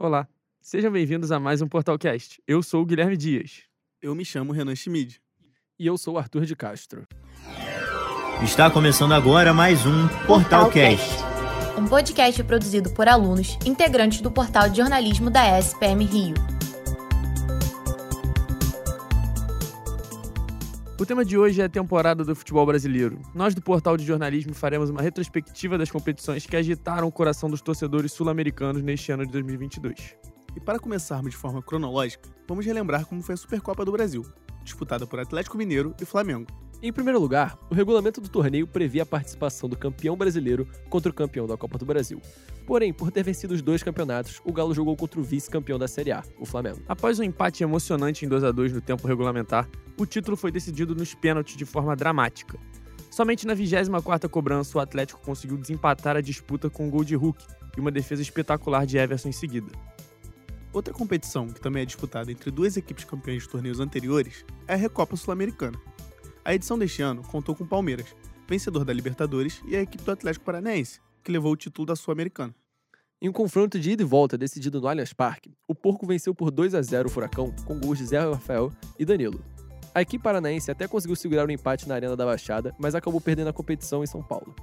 Olá, sejam bem-vindos a mais um Portalcast. Eu sou o Guilherme Dias. Eu me chamo Renan Schmid. E eu sou o Arthur de Castro. Está começando agora mais um Portalcast. Um podcast produzido por alunos integrantes do portal de jornalismo da SPM Rio. O tema de hoje é a temporada do futebol brasileiro. Nós do portal de jornalismo faremos uma retrospectiva das competições que agitaram o coração dos torcedores sul-americanos neste ano de 2022. E para começarmos de forma cronológica, vamos relembrar como foi a Supercopa do Brasil, disputada por Atlético Mineiro e Flamengo. Em primeiro lugar, o regulamento do torneio previa a participação do campeão brasileiro contra o campeão da Copa do Brasil. Porém, por ter vencido os dois campeonatos, o Galo jogou contra o vice-campeão da Série A, o Flamengo. Após um empate emocionante em 2 a 2 no tempo regulamentar, o título foi decidido nos pênaltis de forma dramática. Somente na 24ª cobrança o Atlético conseguiu desempatar a disputa com um gol de Hulk e uma defesa espetacular de Everson em seguida. Outra competição que também é disputada entre duas equipes campeãs de torneios anteriores é a Recopa Sul-Americana. A edição deste ano contou com o Palmeiras, vencedor da Libertadores, e a equipe do Atlético Paranaense, que levou o título da Sul-Americana. Em um confronto de ida e volta decidido no Allianz Parque, o Porco venceu por 2 a 0 o Furacão com gols de Zé Rafael e Danilo. A equipe paranaense até conseguiu segurar o empate na Arena da Baixada, mas acabou perdendo a competição em São Paulo.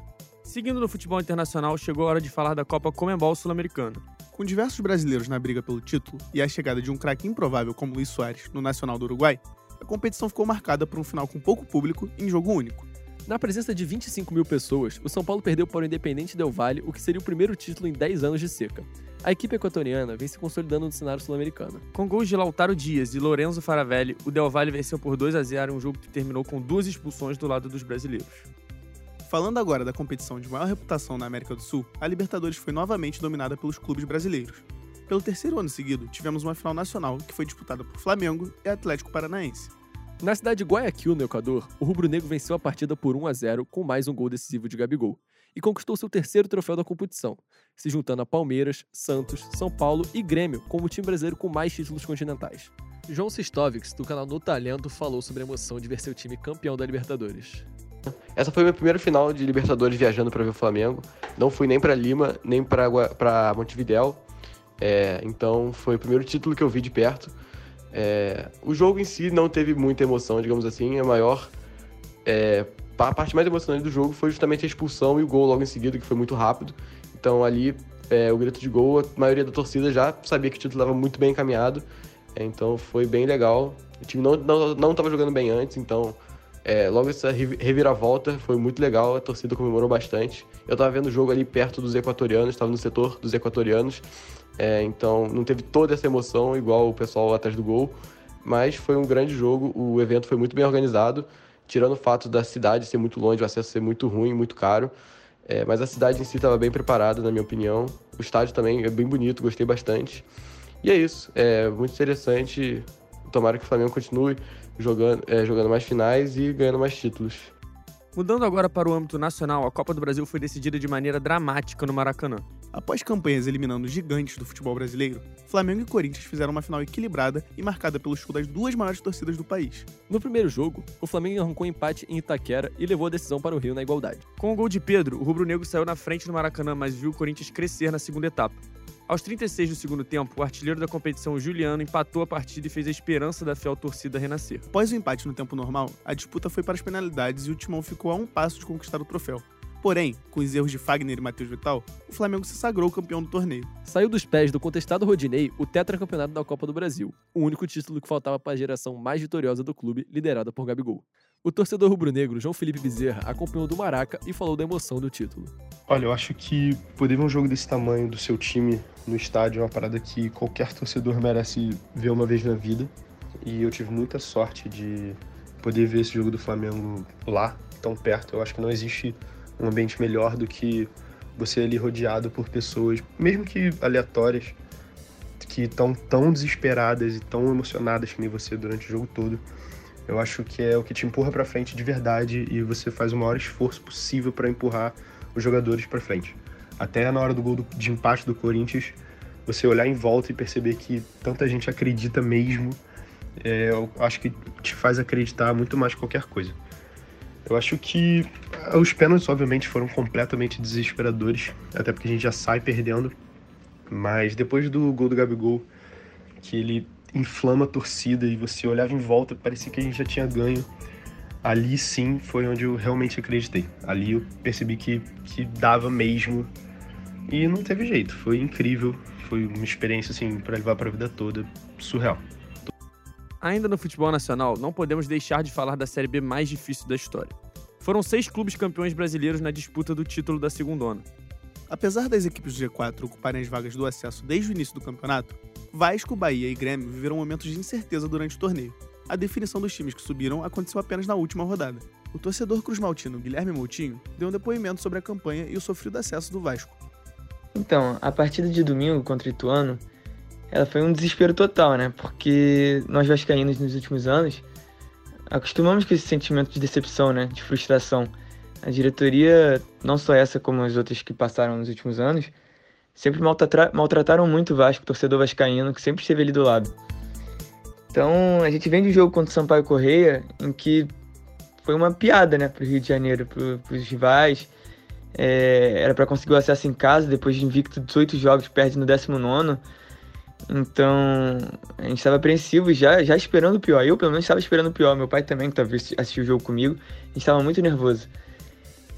Seguindo no futebol internacional, chegou a hora de falar da Copa Comembol Sul-Americana. Com diversos brasileiros na briga pelo título e a chegada de um craque improvável como Luiz Soares no Nacional do Uruguai, a competição ficou marcada por um final com pouco público em jogo único. Na presença de 25 mil pessoas, o São Paulo perdeu para o Independente Del Valle, o que seria o primeiro título em 10 anos de seca. A equipe equatoriana vem se consolidando no cenário sul-americano. Com gols de Lautaro Dias e Lorenzo Faravelli, o Del Valle venceu por 2 a 0 em um jogo que terminou com duas expulsões do lado dos brasileiros. Falando agora da competição de maior reputação na América do Sul, a Libertadores foi novamente dominada pelos clubes brasileiros. Pelo terceiro ano seguido, tivemos uma final nacional que foi disputada por Flamengo e Atlético Paranaense. Na cidade de Guayaquil, no Equador, o rubro-negro venceu a partida por 1 a 0 com mais um gol decisivo de Gabigol e conquistou seu terceiro troféu da competição, se juntando a Palmeiras, Santos, São Paulo e Grêmio como o time brasileiro com mais títulos continentais. João Sistovics, do canal No Talento, falou sobre a emoção de ver seu time campeão da Libertadores. Essa foi a minha primeira final de Libertadores viajando para ver o Flamengo. Não fui nem para Lima, nem para Montevidéu. É, então foi o primeiro título que eu vi de perto. É, o jogo em si não teve muita emoção, digamos assim. A maior. É, a parte mais emocionante do jogo foi justamente a expulsão e o gol logo em seguida, que foi muito rápido. Então ali, é, o grito de gol, a maioria da torcida já sabia que o título estava muito bem encaminhado. É, então foi bem legal. O time não estava não, não jogando bem antes, então é, logo essa reviravolta foi muito legal, a torcida comemorou bastante. Eu estava vendo o jogo ali perto dos equatorianos, estava no setor dos equatorianos. É, então não teve toda essa emoção igual o pessoal atrás do gol, mas foi um grande jogo. O evento foi muito bem organizado, tirando o fato da cidade ser muito longe, o acesso ser muito ruim, muito caro. É, mas a cidade em si estava bem preparada, na minha opinião. O estádio também é bem bonito, gostei bastante. E é isso, é muito interessante. Tomara que o Flamengo continue jogando, é, jogando mais finais e ganhando mais títulos. Mudando agora para o âmbito nacional, a Copa do Brasil foi decidida de maneira dramática no Maracanã. Após campanhas eliminando gigantes do futebol brasileiro, Flamengo e Corinthians fizeram uma final equilibrada e marcada pelo show das duas maiores torcidas do país. No primeiro jogo, o Flamengo arrancou empate em Itaquera e levou a decisão para o Rio na igualdade. Com o gol de Pedro, o rubro-negro saiu na frente no Maracanã, mas viu o Corinthians crescer na segunda etapa. Aos 36 do segundo tempo, o artilheiro da competição, Juliano, empatou a partida e fez a esperança da fiel torcida renascer. Após o empate no tempo normal, a disputa foi para as penalidades e o Timão ficou a um passo de conquistar o troféu. Porém, com os erros de Fagner e Matheus Vital, o Flamengo se sagrou campeão do torneio. Saiu dos pés do contestado Rodinei o tetracampeonato da Copa do Brasil, o único título que faltava para a geração mais vitoriosa do clube, liderada por Gabigol. O torcedor rubro-negro João Felipe Bezerra acompanhou do Maraca e falou da emoção do título. Olha, eu acho que poder ver um jogo desse tamanho do seu time no estádio é uma parada que qualquer torcedor merece ver uma vez na vida. E eu tive muita sorte de poder ver esse jogo do Flamengo lá, tão perto. Eu acho que não existe um ambiente melhor do que você ali rodeado por pessoas, mesmo que aleatórias, que estão tão desesperadas e tão emocionadas que nem você durante o jogo todo. Eu acho que é o que te empurra para frente de verdade e você faz o maior esforço possível para empurrar os jogadores para frente. Até na hora do gol de empate do Corinthians, você olhar em volta e perceber que tanta gente acredita mesmo, é, eu acho que te faz acreditar muito mais que qualquer coisa. Eu acho que os pênaltis, obviamente, foram completamente desesperadores, até porque a gente já sai perdendo. Mas depois do gol do Gabigol, que ele inflama a torcida e você olhava em volta, parecia que a gente já tinha ganho. Ali sim foi onde eu realmente acreditei. Ali eu percebi que, que dava mesmo. E não teve jeito, foi incrível. Foi uma experiência assim para levar para a vida toda, surreal. Ainda no futebol nacional, não podemos deixar de falar da Série B mais difícil da história. Foram seis clubes campeões brasileiros na disputa do título da segundona. Apesar das equipes do G4 ocuparem as vagas do acesso desde o início do campeonato, Vasco, Bahia e Grêmio viveram momentos de incerteza durante o torneio. A definição dos times que subiram aconteceu apenas na última rodada. O torcedor cruzmaltino Guilherme Moutinho deu um depoimento sobre a campanha e o sofrido acesso do Vasco. Então, a partida de domingo contra o Ituano, ela foi um desespero total, né? Porque nós vascaínos nos últimos anos acostumamos com esse sentimento de decepção, né? De frustração. A diretoria, não só essa como as outras que passaram nos últimos anos, sempre maltrata maltrataram muito o Vasco, o torcedor vascaíno, que sempre esteve ali do lado. Então, a gente vem de um jogo contra o Sampaio Correia, em que foi uma piada, né, pro Rio de Janeiro, pro, pros rivais. É, era para conseguir o acesso em casa, depois de invicto 18 jogos, perde no 19. Então, a gente estava apreensivo já, já esperando o pior. Eu, pelo menos, estava esperando o pior. Meu pai também, que talvez assistiu o jogo comigo, a gente estava muito nervoso.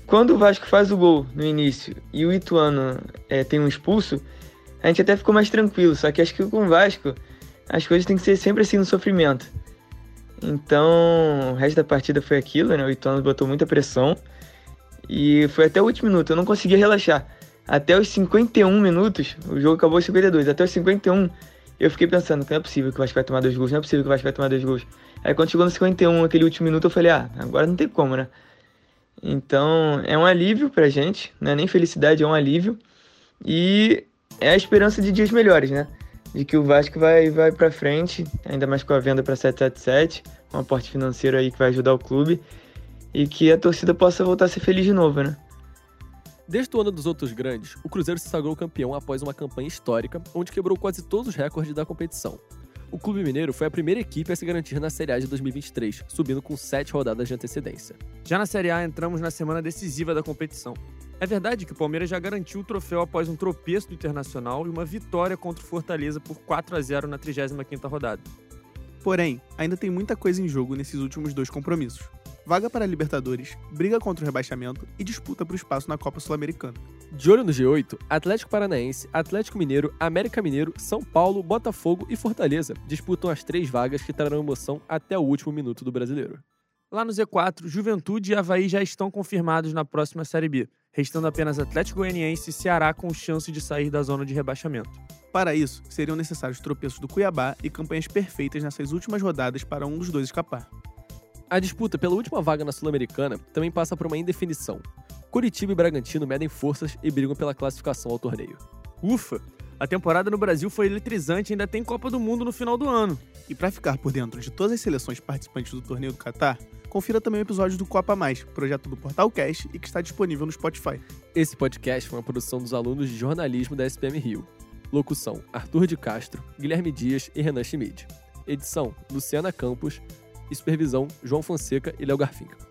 Quando o Vasco faz o gol no início e o Ituano é, tem um expulso, a gente até ficou mais tranquilo. Só que acho que com o Vasco, as coisas têm que ser sempre assim no sofrimento. Então, o resto da partida foi aquilo, né? O Ituano botou muita pressão. E foi até o último minuto, eu não conseguia relaxar. Até os 51 minutos, o jogo acabou aos 52, até os 51 eu fiquei pensando, não é possível que o Vasco vai tomar dois gols, não é possível que o Vasco vai tomar dois gols. Aí quando chegou no 51, aquele último minuto, eu falei, ah, agora não tem como, né? Então, é um alívio pra gente, não é nem felicidade, é um alívio. E é a esperança de dias melhores, né? De que o Vasco vai, vai pra frente, ainda mais com a venda para 777, um aporte financeiro aí que vai ajudar o clube e que a torcida possa voltar a ser feliz de novo, né? Desde o ano dos outros grandes, o Cruzeiro se sagrou campeão após uma campanha histórica, onde quebrou quase todos os recordes da competição. O Clube Mineiro foi a primeira equipe a se garantir na Série A de 2023, subindo com sete rodadas de antecedência. Já na Série A, entramos na semana decisiva da competição. É verdade que o Palmeiras já garantiu o troféu após um tropeço do Internacional e uma vitória contra o Fortaleza por 4 a 0 na 35ª rodada. Porém, ainda tem muita coisa em jogo nesses últimos dois compromissos vaga para a Libertadores, briga contra o rebaixamento e disputa para o espaço na Copa Sul-Americana. De olho no G8, Atlético Paranaense, Atlético Mineiro, América Mineiro, São Paulo, Botafogo e Fortaleza disputam as três vagas que trarão emoção até o último minuto do brasileiro. Lá no Z4, Juventude e Havaí já estão confirmados na próxima Série B, restando apenas Atlético Goianiense e Ceará com chance de sair da zona de rebaixamento. Para isso, seriam necessários tropeços do Cuiabá e campanhas perfeitas nessas últimas rodadas para um dos dois escapar. A disputa pela última vaga na Sul-Americana também passa por uma indefinição. Curitiba e Bragantino medem forças e brigam pela classificação ao torneio. Ufa! A temporada no Brasil foi eletrizante e ainda tem Copa do Mundo no final do ano. E para ficar por dentro de todas as seleções participantes do torneio do Catar, confira também o episódio do Copa Mais, projeto do Portal Cast e que está disponível no Spotify. Esse podcast foi uma produção dos alunos de jornalismo da SPM Rio. Locução: Arthur de Castro, Guilherme Dias e Renan Schmid. Edição: Luciana Campos e supervisão João Fonseca e Léo Garfinca.